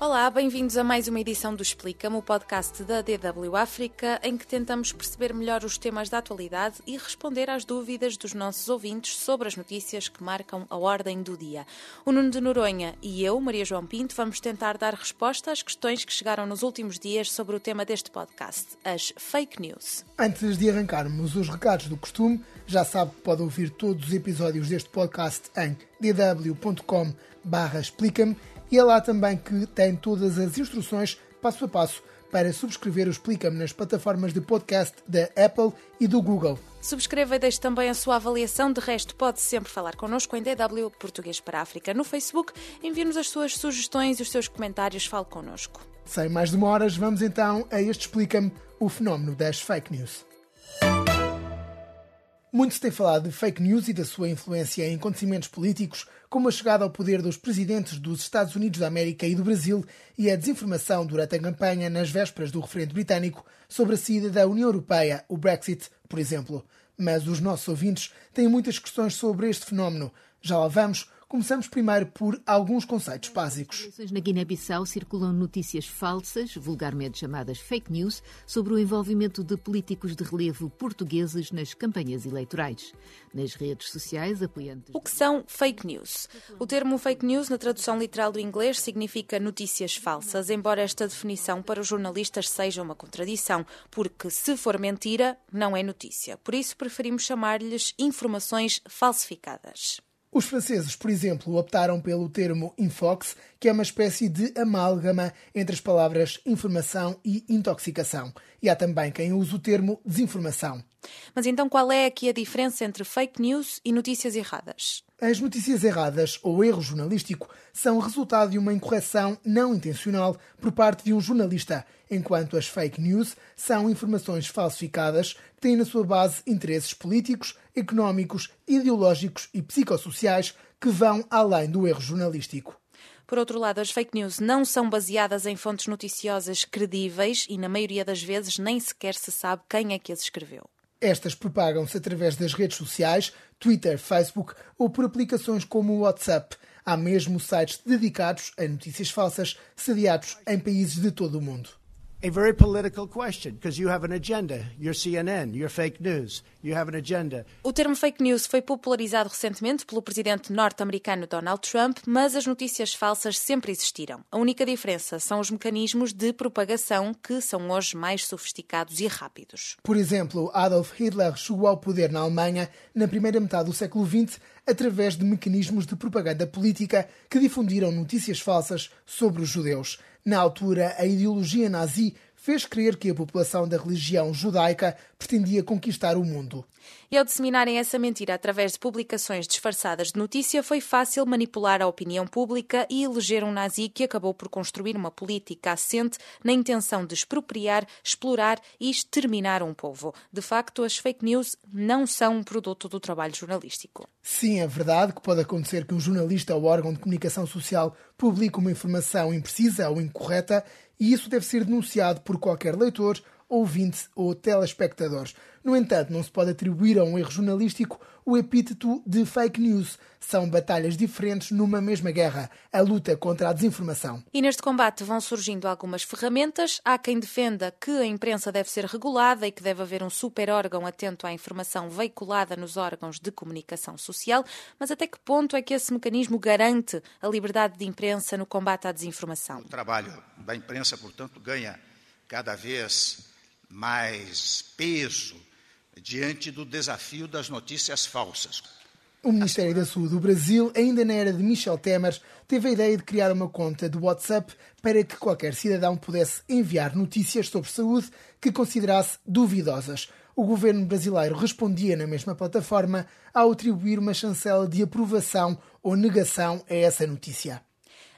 Olá, bem-vindos a mais uma edição do Explica-me, o podcast da DW África, em que tentamos perceber melhor os temas da atualidade e responder às dúvidas dos nossos ouvintes sobre as notícias que marcam a ordem do dia. O Nuno de Noronha e eu, Maria João Pinto, vamos tentar dar resposta às questões que chegaram nos últimos dias sobre o tema deste podcast, as fake news. Antes de arrancarmos os recados do costume, já sabe que pode ouvir todos os episódios deste podcast em dw.com/explica-me e é lá também que tem todas as instruções passo a passo para subscrever o Explica-me nas plataformas de podcast da Apple e do Google. Subscreva e deixe também a sua avaliação. De resto, pode sempre falar connosco em DW Português para a África no Facebook. Envie-nos as suas sugestões e os seus comentários. Fale connosco. Sem mais demoras, vamos então a este Explica-me o fenómeno das fake news. Muito se tem falado de fake news e da sua influência em acontecimentos políticos, como a chegada ao poder dos presidentes dos Estados Unidos da América e do Brasil e a desinformação durante a campanha nas vésperas do referendo britânico sobre a saída da União Europeia, o Brexit, por exemplo. Mas os nossos ouvintes têm muitas questões sobre este fenómeno. Já lá vamos Começamos primeiro por alguns conceitos básicos. Na Guiné-Bissau circulam notícias falsas, vulgarmente chamadas fake news, sobre o envolvimento de políticos de relevo portugueses nas campanhas eleitorais. Nas redes sociais, apoiantes. O que são fake news? O termo fake news, na tradução literal do inglês, significa notícias falsas, embora esta definição para os jornalistas seja uma contradição, porque se for mentira, não é notícia. Por isso preferimos chamar-lhes informações falsificadas. Os franceses, por exemplo, optaram pelo termo infox, que é uma espécie de amálgama entre as palavras informação e intoxicação. E há também quem use o termo desinformação. Mas então qual é aqui a diferença entre fake news e notícias erradas? As notícias erradas ou erro jornalístico são resultado de uma incorreção não intencional por parte de um jornalista, enquanto as fake news são informações falsificadas que têm na sua base interesses políticos, económicos, ideológicos e psicossociais que vão além do erro jornalístico. Por outro lado, as fake news não são baseadas em fontes noticiosas credíveis e, na maioria das vezes, nem sequer se sabe quem é que as escreveu. Estas propagam-se através das redes sociais, Twitter, Facebook ou por aplicações como o WhatsApp. Há mesmo sites dedicados a notícias falsas, sediados em países de todo o mundo a very political question because you have an agenda. You're CNN, you're fake news. You have an agenda. O termo fake news foi popularizado recentemente pelo presidente norte-americano Donald Trump, mas as notícias falsas sempre existiram. A única diferença são os mecanismos de propagação que são hoje mais sofisticados e rápidos. Por exemplo, Adolf Hitler chegou ao poder na Alemanha na primeira metade do século XX através de mecanismos de propaganda política que difundiram notícias falsas sobre os judeus. Na altura, a ideologia nazi fez crer que a população da religião judaica pretendia conquistar o mundo. E ao disseminarem essa mentira através de publicações disfarçadas de notícia, foi fácil manipular a opinião pública e eleger um nazi que acabou por construir uma política assente na intenção de expropriar, explorar e exterminar um povo. De facto, as fake news não são um produto do trabalho jornalístico. Sim, é verdade que pode acontecer que um jornalista ou órgão de comunicação social publique uma informação imprecisa ou incorreta e isso deve ser denunciado por qualquer leitor, ouvinte ou telespectador. No entanto, não se pode atribuir a um erro jornalístico o epíteto de fake news. São batalhas diferentes numa mesma guerra, a luta contra a desinformação. E neste combate vão surgindo algumas ferramentas. Há quem defenda que a imprensa deve ser regulada e que deve haver um super órgão atento à informação veiculada nos órgãos de comunicação social. Mas até que ponto é que esse mecanismo garante a liberdade de imprensa no combate à desinformação? O trabalho da imprensa, portanto, ganha cada vez mais peso diante do desafio das notícias falsas. O Ministério da Saúde do Brasil, ainda na era de Michel Temer, teve a ideia de criar uma conta do WhatsApp para que qualquer cidadão pudesse enviar notícias sobre saúde que considerasse duvidosas. O governo brasileiro respondia na mesma plataforma ao atribuir uma chancela de aprovação ou negação a essa notícia.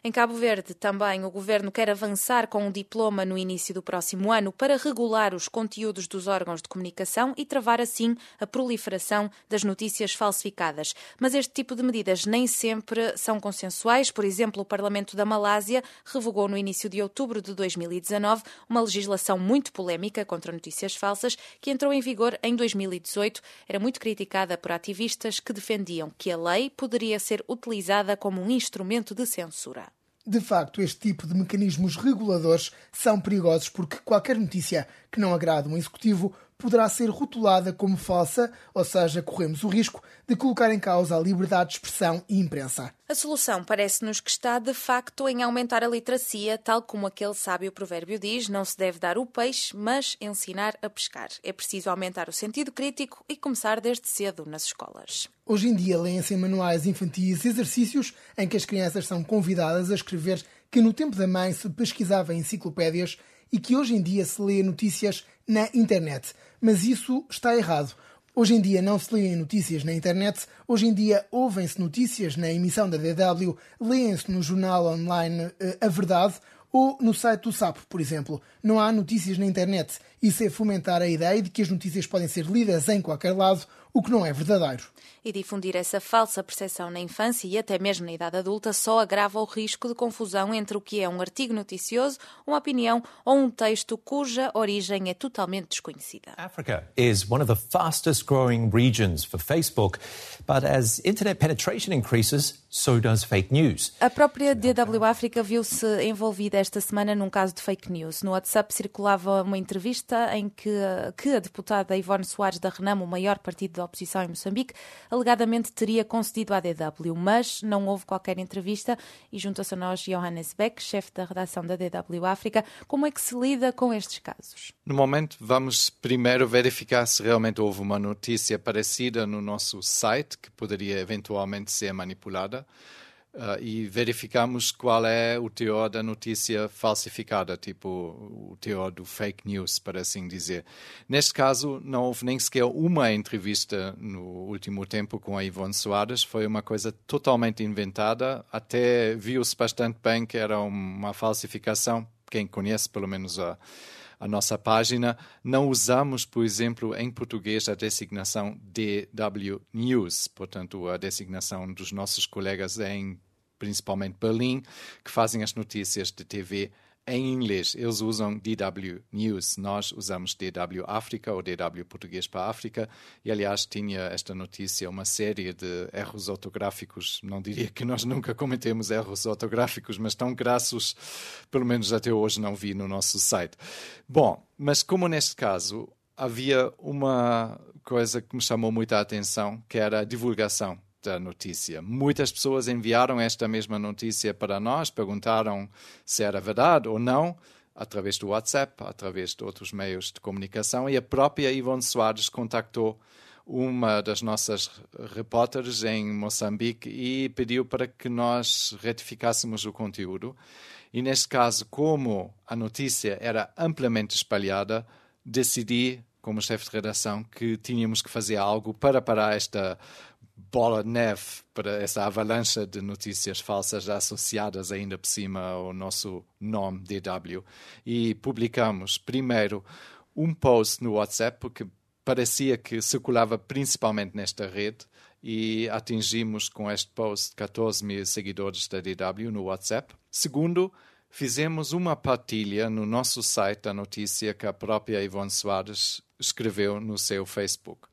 Em Cabo Verde, também, o governo quer avançar com um diploma no início do próximo ano para regular os conteúdos dos órgãos de comunicação e travar assim a proliferação das notícias falsificadas. Mas este tipo de medidas nem sempre são consensuais. Por exemplo, o Parlamento da Malásia revogou no início de outubro de 2019 uma legislação muito polémica contra notícias falsas que entrou em vigor em 2018. Era muito criticada por ativistas que defendiam que a lei poderia ser utilizada como um instrumento de censura. De facto, este tipo de mecanismos reguladores são perigosos porque qualquer notícia que não agrade um executivo poderá ser rotulada como falsa, ou seja, corremos o risco de colocar em causa a liberdade de expressão e imprensa. A solução parece-nos que está, de facto, em aumentar a literacia, tal como aquele sábio provérbio diz: não se deve dar o peixe, mas ensinar a pescar. É preciso aumentar o sentido crítico e começar desde cedo nas escolas. Hoje em dia, leem-se em manuais infantis exercícios em que as crianças são convidadas a escrever que no tempo da mãe se pesquisava em enciclopédias e que hoje em dia se lê notícias na internet. Mas isso está errado. Hoje em dia não se leem notícias na internet, hoje em dia ouvem-se notícias na emissão da DW, leem-se no jornal online uh, A Verdade ou no site do Sapo, por exemplo. Não há notícias na internet. Isso é fomentar a ideia de que as notícias podem ser lidas em qualquer lado, o que não é verdadeiro. E difundir essa falsa percepção na infância e até mesmo na idade adulta só agrava o risco de confusão entre o que é um artigo noticioso, uma opinião ou um texto cuja origem é totalmente desconhecida. Africa is one of the fastest growing regions for Facebook, but as internet penetration increases, so does fake news. A própria DW África viu-se envolvida esta semana num caso de fake news. No WhatsApp circulava uma entrevista em que, que a deputada Ivone Soares da Renamo, o maior partido oposição em Moçambique, alegadamente teria concedido à DW, mas não houve qualquer entrevista e junta-se a nós Johannes Beck, chefe da redação da DW África. Como é que se lida com estes casos? No momento, vamos primeiro verificar se realmente houve uma notícia parecida no nosso site que poderia eventualmente ser manipulada. Uh, e verificamos qual é o teor da notícia falsificada, tipo o teor do fake news, para assim dizer. Neste caso, não houve nem sequer uma entrevista no último tempo com a Ivone Soares, foi uma coisa totalmente inventada, até viu-se bastante bem que era uma falsificação, quem conhece pelo menos a a nossa página, não usamos, por exemplo, em português a designação DW News, portanto, a designação dos nossos colegas em principalmente Berlim, que fazem as notícias de TV em inglês. Eles usam DW News, nós usamos DW África ou DW Português para a África. E, aliás, tinha esta notícia uma série de erros ortográficos. Não diria que nós nunca cometemos erros ortográficos, mas tão grassos, pelo menos até hoje, não vi no nosso site. Bom, mas como neste caso havia uma coisa que me chamou muita atenção, que era a divulgação da notícia. Muitas pessoas enviaram esta mesma notícia para nós, perguntaram se era verdade ou não, através do WhatsApp, através de outros meios de comunicação, e a própria Ivone Soares contactou uma das nossas repórteres em Moçambique e pediu para que nós retificássemos o conteúdo. E neste caso, como a notícia era amplamente espalhada, decidi, como chefe de redação, que tínhamos que fazer algo para parar esta bola de neve para essa avalanche de notícias falsas associadas ainda por cima ao nosso nome DW. E publicamos primeiro um post no WhatsApp, porque parecia que circulava principalmente nesta rede, e atingimos com este post 14 mil seguidores da DW no WhatsApp. Segundo, fizemos uma partilha no nosso site da notícia que a própria Ivone Soares escreveu no seu Facebook.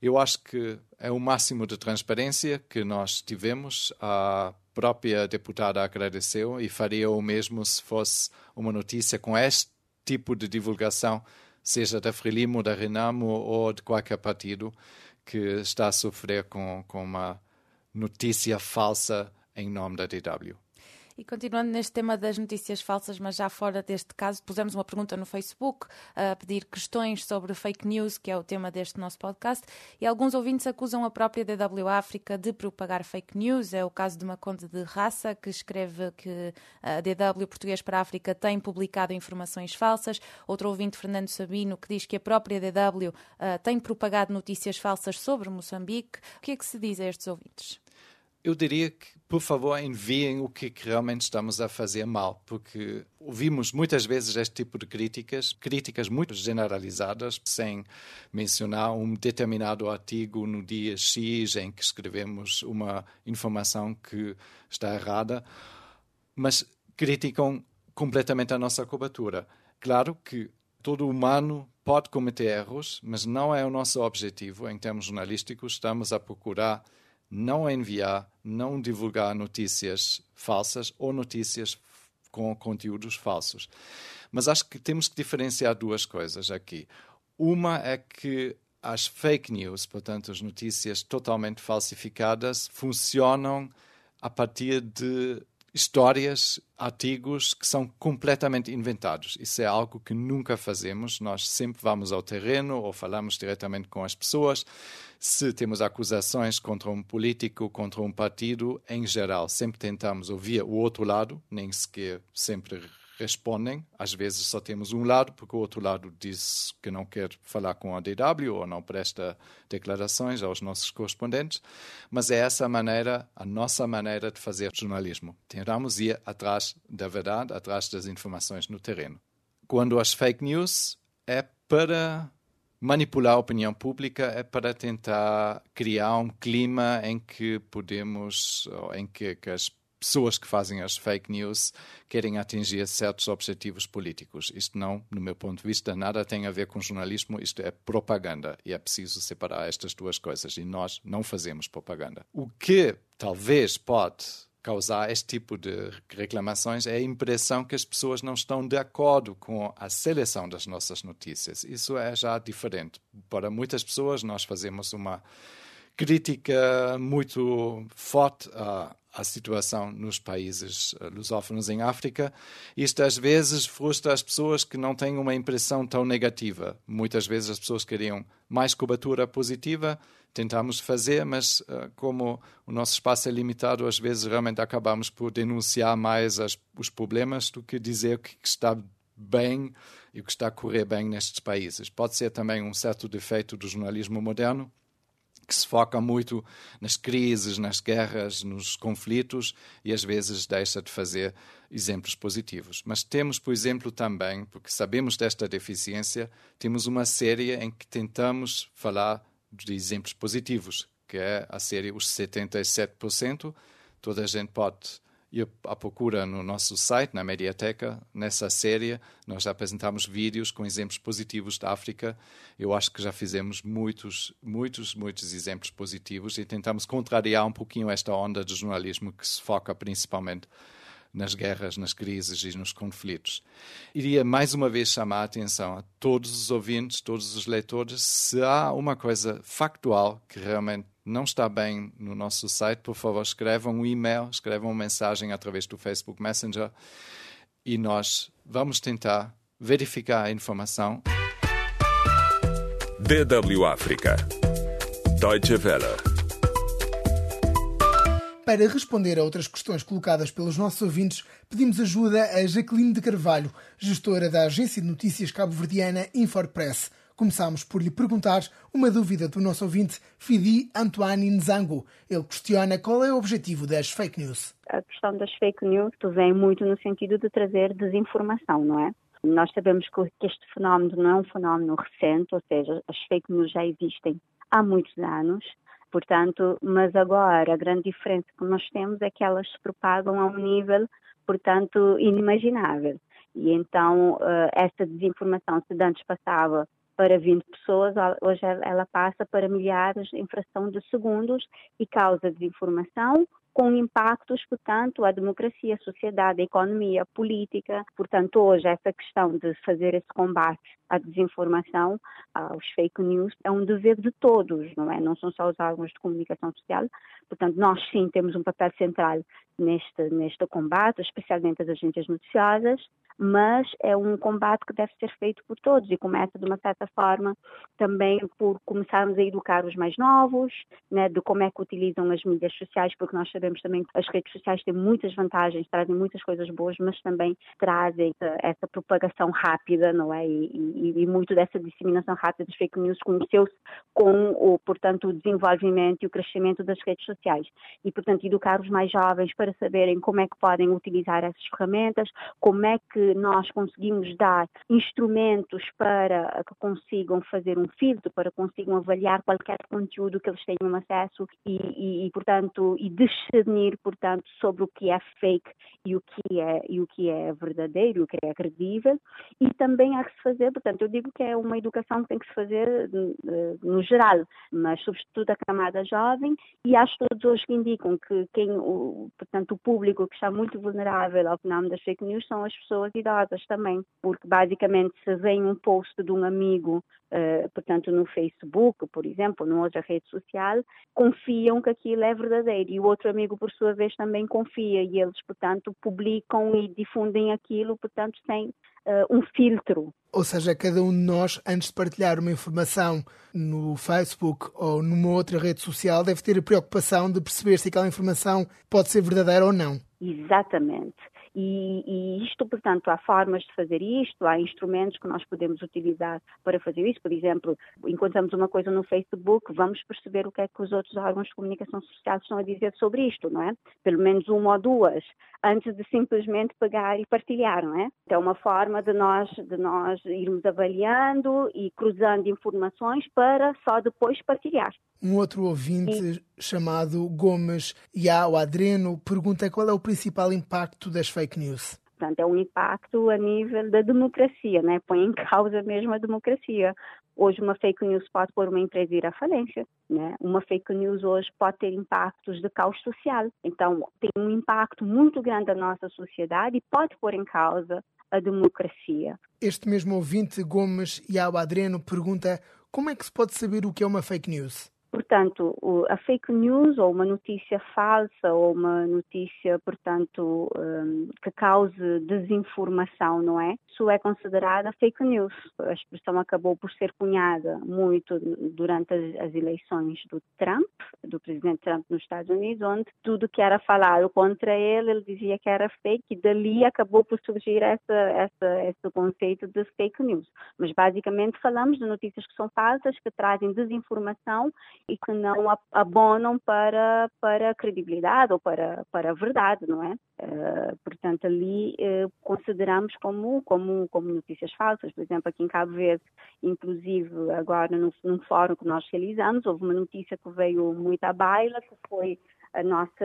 Eu acho que é o máximo de transparência que nós tivemos. A própria deputada agradeceu e faria o mesmo se fosse uma notícia com este tipo de divulgação, seja da Frelimo, da Renamo ou de qualquer partido que está a sofrer com, com uma notícia falsa em nome da DW. E continuando neste tema das notícias falsas, mas já fora deste caso, pusemos uma pergunta no Facebook a pedir questões sobre fake news, que é o tema deste nosso podcast, e alguns ouvintes acusam a própria DW África de propagar fake news. É o caso de uma conta de raça que escreve que a DW Português para a África tem publicado informações falsas. Outro ouvinte, Fernando Sabino, que diz que a própria DW uh, eh, tem propagado notícias falsas sobre Moçambique. O que é que se diz a estes ouvintes? eu diria que, por favor, enviem o que, realmente estamos a fazer mal, porque ouvimos muitas vezes este tipo de críticas, críticas muito generalizadas, sem mencionar um determinado artigo no dia X em que escrevemos uma informação que está errada, mas criticam completamente a nossa cobertura. Claro que todo humano pode cometer erros, mas não é o nosso objetivo em termos jornalísticos. Estamos a procurar não enviar, não divulgar notícias falsas ou notícias com conteúdos falsos. Mas acho que temos que diferenciar duas coisas aqui. Uma é que as fake news, portanto, as notícias totalmente falsificadas, funcionam a partir de histórias, artigos que são completamente inventados. Isso é algo que nunca fazemos. Nós sempre vamos ao terreno ou falamos diretamente com as pessoas. Se temos acusações contra um político, contra um partido, em geral, sempre tentamos ouvir o outro lado, nem sequer sempre respondem. Às vezes só temos um lado, porque o outro lado diz que não quer falar com a DW ou não presta declarações aos nossos correspondentes. Mas é essa a maneira, a nossa maneira de fazer jornalismo. Tentamos ir atrás da verdade, atrás das informações no terreno. Quando as fake news é para manipular a opinião pública é para tentar criar um clima em que podemos, em que, que as pessoas que fazem as fake news querem atingir certos objetivos políticos. Isto não, no meu ponto de vista, nada tem a ver com jornalismo, isto é propaganda e é preciso separar estas duas coisas e nós não fazemos propaganda. O que talvez pode causar este tipo de reclamações é a impressão que as pessoas não estão de acordo com a seleção das nossas notícias. Isso é já diferente. Para muitas pessoas, nós fazemos uma crítica muito forte a a situação nos países eh, lusófonos em África. Isto às vezes frustra as pessoas que não têm uma impressão tão negativa. Muitas vezes as pessoas queriam mais cobertura positiva, tentamos fazer, mas uh, como o nosso espaço é limitado, às vezes realmente acabamos por denunciar mais as, os problemas do que dizer que está bem e o que está a correr bem nestes países. Pode ser também um certo defeito do jornalismo moderno, que se foca muito nas crises, nas guerras, nos conflitos e às vezes deixa de fazer exemplos positivos. Mas temos, por exemplo, também, porque sabemos desta deficiência, temos uma série em que tentamos falar de exemplos positivos, que é a série Os 77%. Toda a gente pode ir à procura no nosso site, na Mediateca, nessa série. Nós já apresentamos vídeos com exemplos positivos da África. Eu acho que já fizemos muitos, muitos, muitos exemplos positivos e tentamos contrariar um pouquinho esta onda de jornalismo que se foca principalmente nas guerras, nas crises e nos conflitos. Iria mais uma vez chamar a atenção a todos os ouvintes, todos os leitores, se há uma coisa factual que realmente não está bem no nosso site, por favor, escrevam um e-mail, escrevam uma mensagem através do Facebook Messenger e nós vamos tentar verificar a informação. DW África. Deutsche Welle. Para responder a outras questões colocadas pelos nossos ouvintes, pedimos ajuda a Jaqueline de Carvalho, gestora da agência de notícias cabo-verdiana Inforpress. Começámos por lhe perguntar uma dúvida do nosso ouvinte Fidi Antoine Nzango. Ele questiona qual é o objetivo das fake news. A questão das fake news vem muito no sentido de trazer desinformação, não é? Nós sabemos que este fenómeno não é um fenómeno recente, ou seja, as fake news já existem há muitos anos Portanto, mas agora a grande diferença que nós temos é que elas se propagam a um nível, portanto, inimaginável. E então, uh, essa desinformação, se antes passava para 20 pessoas, hoje ela passa para milhares em fração de segundos e causa desinformação, com impactos, portanto, à democracia, à sociedade, à economia, à política. Portanto, hoje, essa questão de fazer esse combate à desinformação, aos fake news, é um dever de todos, não é? Não são só os órgãos de comunicação social. Portanto, nós sim temos um papel central neste, neste combate, especialmente as agências noticiosas, mas é um combate que deve ser feito por todos e começa de uma certa forma também por começarmos a educar os mais novos, né, de como é que utilizam as mídias sociais, porque nós sabemos também que as redes sociais têm muitas vantagens, trazem muitas coisas boas, mas também trazem essa propagação rápida, não é? E, e, e muito dessa disseminação rápida dos fake news conheceu-se com o, portanto, o desenvolvimento e o crescimento das redes sociais. E, portanto, educar os mais jovens para saberem como é que podem utilizar essas ferramentas, como é que nós conseguimos dar instrumentos para que consigam fazer um filtro, para que consigam avaliar qualquer conteúdo que eles tenham acesso e, e, e, portanto, e discernir, portanto, sobre o que é fake e o que é, e o que é verdadeiro, o que é credível. E também há que se fazer, portanto, eu digo que é uma educação que tem que se fazer eh, no geral, mas sobretudo a camada jovem e há estudos hoje que indicam que quem, o, portanto, o público que está muito vulnerável ao fenómeno das fake news são as pessoas idosas também, porque basicamente se vem um post de um amigo, uh, portanto no Facebook, por exemplo, numa outra rede social, confiam que aquilo é verdadeiro e o outro amigo por sua vez também confia e eles, portanto, publicam e difundem aquilo, portanto, sem uh, um filtro. Ou seja, cada um de nós, antes de partilhar uma informação no Facebook ou numa outra rede social, deve ter a preocupação de perceber se aquela informação pode ser verdadeira ou não. Exatamente. E, e, isto, portanto, há formas de fazer isto, há instrumentos que nós podemos utilizar para fazer isso. Por exemplo, encontramos uma coisa no Facebook, vamos perceber o que é que os outros órgãos de comunicação social estão a dizer sobre isto, não é? Pelo menos uma ou duas, antes de simplesmente pegar e partilhar, não é? Então, é uma forma de nós, de nós irmos avaliando e cruzando informações para só depois partilhar. Um outro ouvinte e... chamado Gomes Yao Adreno pergunta qual é o principal impacto das fake news. Portanto, é um impacto a nível da democracia, né? põe em causa mesmo a democracia. Hoje uma fake news pode pôr uma empresa ir à falência, né? Uma fake news hoje pode ter impactos de caos social. Então, tem um impacto muito grande na nossa sociedade e pode pôr em causa a democracia. Este mesmo ouvinte, Gomes Yao Adreno, pergunta como é que se pode saber o que é uma fake news? Portanto, a fake news ou uma notícia falsa ou uma notícia, portanto, hum, que cause desinformação, não é? Isso é considerada fake news. A expressão acabou por ser cunhada muito durante as eleições do Trump, do presidente Trump nos Estados Unidos, onde tudo que era falado contra ele, ele dizia que era fake e dali acabou por surgir essa, essa, esse conceito de fake news. Mas basicamente falamos de notícias que são falsas, que trazem desinformação e que não abonam para, para a credibilidade ou para, para a verdade, não é? Uh, portanto, ali uh, consideramos como, como, como notícias falsas. Por exemplo, aqui em Cabo Verde, inclusive agora num, num fórum que nós realizamos, houve uma notícia que veio muito à baila, que foi a nossa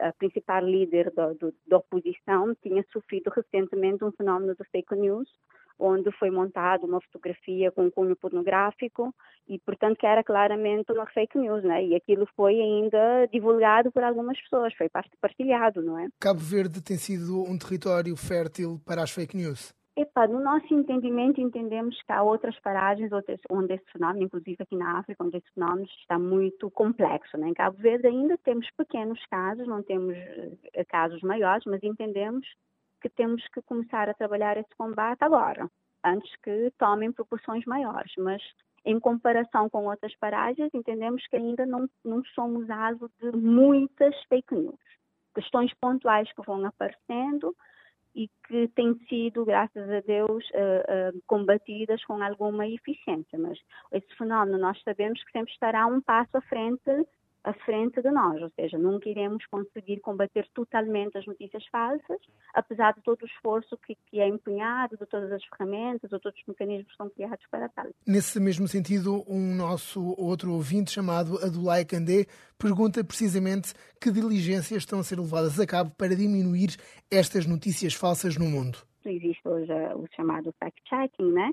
a, a principal líder da, oposição tinha sofrido recentemente um fenómeno de fake news, onde foi montada uma fotografia com cunho pornográfico e, portanto, que era claramente uma fake news, né? E aquilo foi ainda divulgado por algumas pessoas, foi partilhado, não é? Cabo Verde tem sido um território fértil para as fake news? Epa, no nosso entendimento, entendemos que há outras paragens outras, onde esse fenómeno, inclusive aqui na África, onde esse fenómeno está muito complexo. Né? Em Cabo Verde ainda temos pequenos casos, não temos uh, casos maiores, mas entendemos que temos que começar a trabalhar esse combate agora, antes que tomem proporções maiores. Mas em comparação com outras paragens, entendemos que ainda não, não somos alvo de muitas fake news. Questões pontuais que vão aparecendo, e que têm sido, graças a Deus, uh, uh, combatidas com alguma eficiência. Mas esse fenómeno nós sabemos que sempre estará um passo à frente à frente de nós, ou seja, nunca iremos conseguir combater totalmente as notícias falsas, apesar de todo o esforço que, que é empenhado, de todas as ferramentas, de todos os mecanismos que são criados para tal. Nesse mesmo sentido, um nosso outro ouvinte chamado Adulai Candé pergunta precisamente que diligências estão a ser levadas a cabo para diminuir estas notícias falsas no mundo existe hoje o chamado fact-checking, né?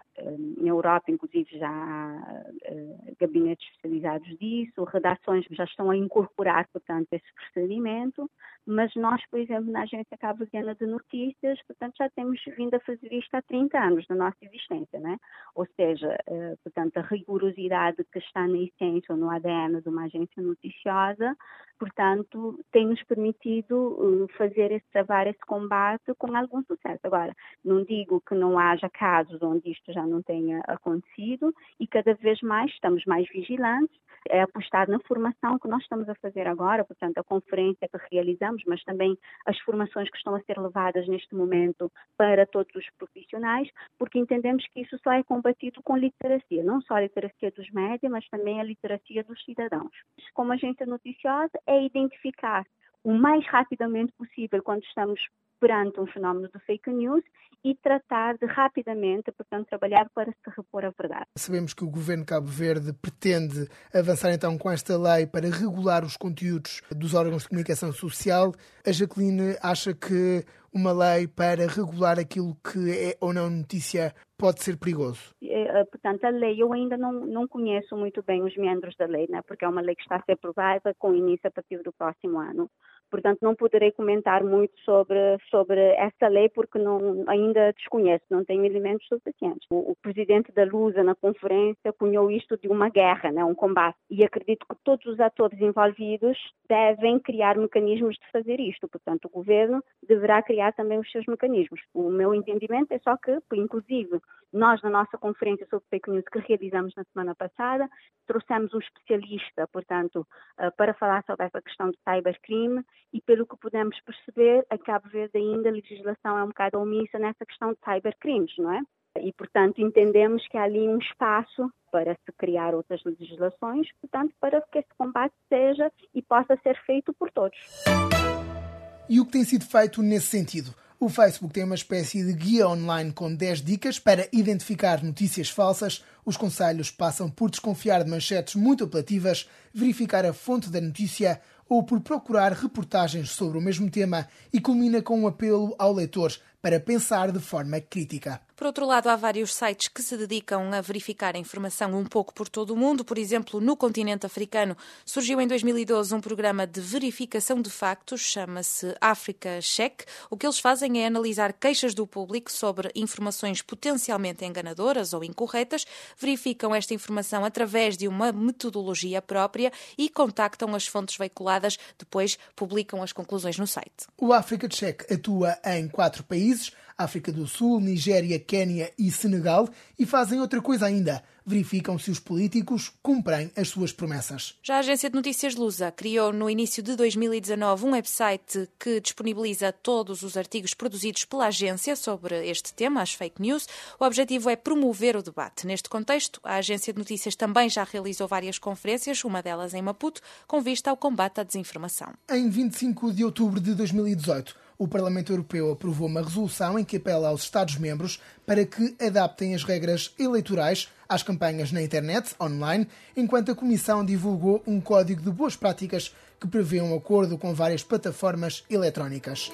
Na Europa, inclusive, já há uh, gabinetes especializados disso, redações já estão a incorporar, portanto, esse procedimento, mas nós, por exemplo, na Agência Cabo Verdeana de Notícias, portanto, já temos vindo a fazer isto há 30 anos da nossa existência, né? Ou seja, portanto, a rigorosidade que está na essência ou no ADN de uma agência noticiosa, portanto, tem nos permitido uh, fazer esse travar esse combate com algum sucesso. Agora, não digo que não haja casos onde isto já não tenha acontecido e cada vez mais estamos mais vigilantes, é apostar na formação que nós estamos a fazer agora, portanto, a conferência que realizamos, mas também as formações que estão a ser levadas neste momento para todos os profissionais, porque entendemos que isso só é combatido com literacia, não só a literacia dos médias, mas também a literacia dos cidadãos. Como agência noticiosa, é identificar o mais rapidamente possível quando estamos perante um fenómeno de fake news e tratar de rapidamente, portanto, trabalhar para se repor a verdade. Sabemos que o governo de Cabo Verde pretende avançar então com esta lei para regular os conteúdos dos órgãos de comunicação social. A Jacqueline acha que uma lei para regular aquilo que é ou não notícia pode ser perigoso? É, é, portanto, a lei, eu ainda não, não conheço muito bem os membros da lei, né, porque é uma lei que está a ser aprovada com início a partir do próximo ano. Portanto, não poderei comentar muito sobre, sobre essa lei porque não, ainda desconheço, não tenho elementos suficientes. O, o, presidente da Lusa, na conferência, cunhou isto de uma guerra, né, um combate. E acredito que todos os atores envolvidos devem criar mecanismos de fazer isto. Portanto, o governo deverá criar também os seus mecanismos. O meu entendimento é só que, inclusive, nós, na nossa conferência sobre fake news que realizamos na semana passada, trouxemos um especialista, portanto, eh, para falar sobre essa questão de cybercrime e pelo que podemos perceber, a Cabo Verde ainda a legislação é um bocado omissa nessa questão de cybercrimes, não é? E, portanto, entendemos que há ali um espaço para se criar outras legislações, portanto, para que esse combate seja e possa ser feito por todos. E o que tem sido feito nesse sentido? O Facebook tem uma espécie de guia online com 10 dicas para identificar notícias falsas. Os conselhos passam por desconfiar de manchetes muito apelativas, verificar a fonte da notícia, ou por procurar reportagens sobre o mesmo tema e culmina com um apelo ao leitor para pensar de forma crítica. Por outro lado, há vários sites que se dedicam a verificar a informação um pouco por todo o mundo. Por exemplo, no continente africano surgiu em 2012 um programa de verificação de factos, chama-se Africa Check. O que eles fazem é analisar queixas do público sobre informações potencialmente enganadoras ou incorretas, verificam esta informação através de uma metodologia própria e contactam as fontes veiculadas, depois publicam as conclusões no site. O Africa Check atua em quatro países África do Sul, Nigéria, Quénia e Senegal, e fazem outra coisa ainda. Verificam se os políticos cumprem as suas promessas. Já a agência de notícias Lusa criou no início de 2019 um website que disponibiliza todos os artigos produzidos pela agência sobre este tema, as fake news. O objetivo é promover o debate. Neste contexto, a agência de notícias também já realizou várias conferências, uma delas em Maputo, com vista ao combate à desinformação. Em 25 de outubro de 2018, o Parlamento Europeu aprovou uma resolução em que apela aos Estados-membros para que adaptem as regras eleitorais às campanhas na internet, online, enquanto a Comissão divulgou um código de boas práticas que prevê um acordo com várias plataformas eletrónicas.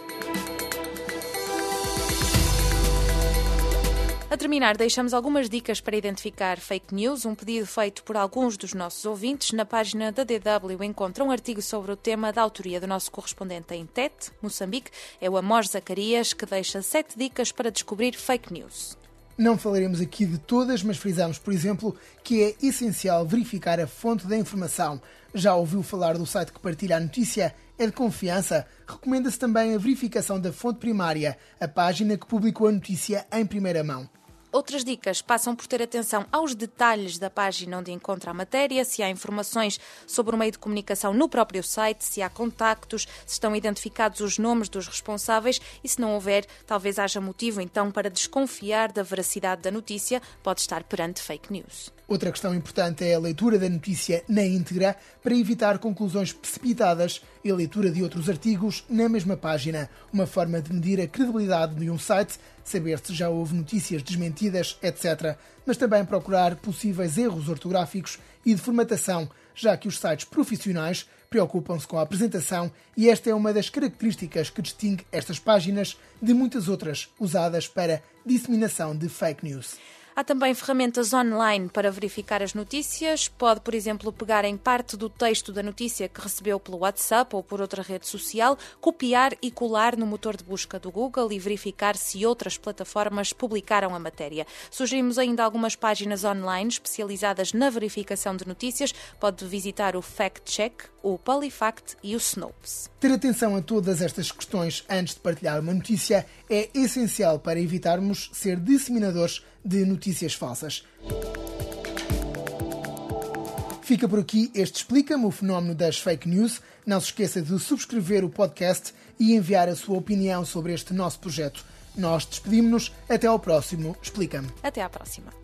A terminar, deixamos algumas dicas para identificar fake news, um pedido feito por alguns dos nossos ouvintes. Na página da DW encontra um artigo sobre o tema da autoria do nosso correspondente em Tete, Moçambique. É o Amor Zacarias, que deixa sete dicas para descobrir fake news. Não falaremos aqui de todas, mas frisamos, por exemplo, que é essencial verificar a fonte da informação. Já ouviu falar do site que partilha a notícia? É de confiança? Recomenda-se também a verificação da fonte primária, a página que publicou a notícia em primeira mão. Outras dicas passam por ter atenção aos detalhes da página onde encontra a matéria, se há informações sobre o meio de comunicação no próprio site, se há contactos, se estão identificados os nomes dos responsáveis e, se não houver, talvez haja motivo então para desconfiar da veracidade da notícia, pode estar perante fake news. Outra questão importante é a leitura da notícia na íntegra para evitar conclusões precipitadas e a leitura de outros artigos na mesma página. Uma forma de medir a credibilidade de um site, saber se já houve notícias desmentidas, etc. Mas também procurar possíveis erros ortográficos e de formatação, já que os sites profissionais preocupam-se com a apresentação e esta é uma das características que distingue estas páginas de muitas outras usadas para disseminação de fake news. Há também ferramentas online para verificar as notícias. Pode, por exemplo, pegar em parte do texto da notícia que recebeu pelo WhatsApp ou por outra rede social, copiar e colar no motor de busca do Google e verificar se outras plataformas publicaram a matéria. Sugerimos ainda algumas páginas online especializadas na verificação de notícias. Pode visitar o Fact Check, o Polyfact e o Snopes. Ter atenção a todas estas questões antes de partilhar uma notícia é essencial para evitarmos ser disseminadores de notícias falsas. Fica por aqui este Explica-me, o fenómeno das fake news. Não se esqueça de subscrever o podcast e enviar a sua opinião sobre este nosso projeto. Nós despedimos-nos. Até ao próximo Explica-me. Até à próxima.